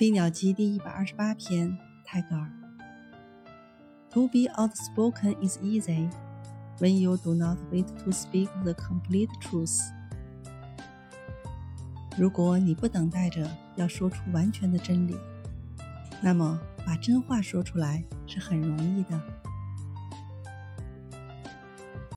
飞鸟集第一百二十八篇泰戈尔 to be outspoken is easy when you do not wait to speak the complete truth 如果你不等待着要说出完全的真理那么把真话说出来是很容易的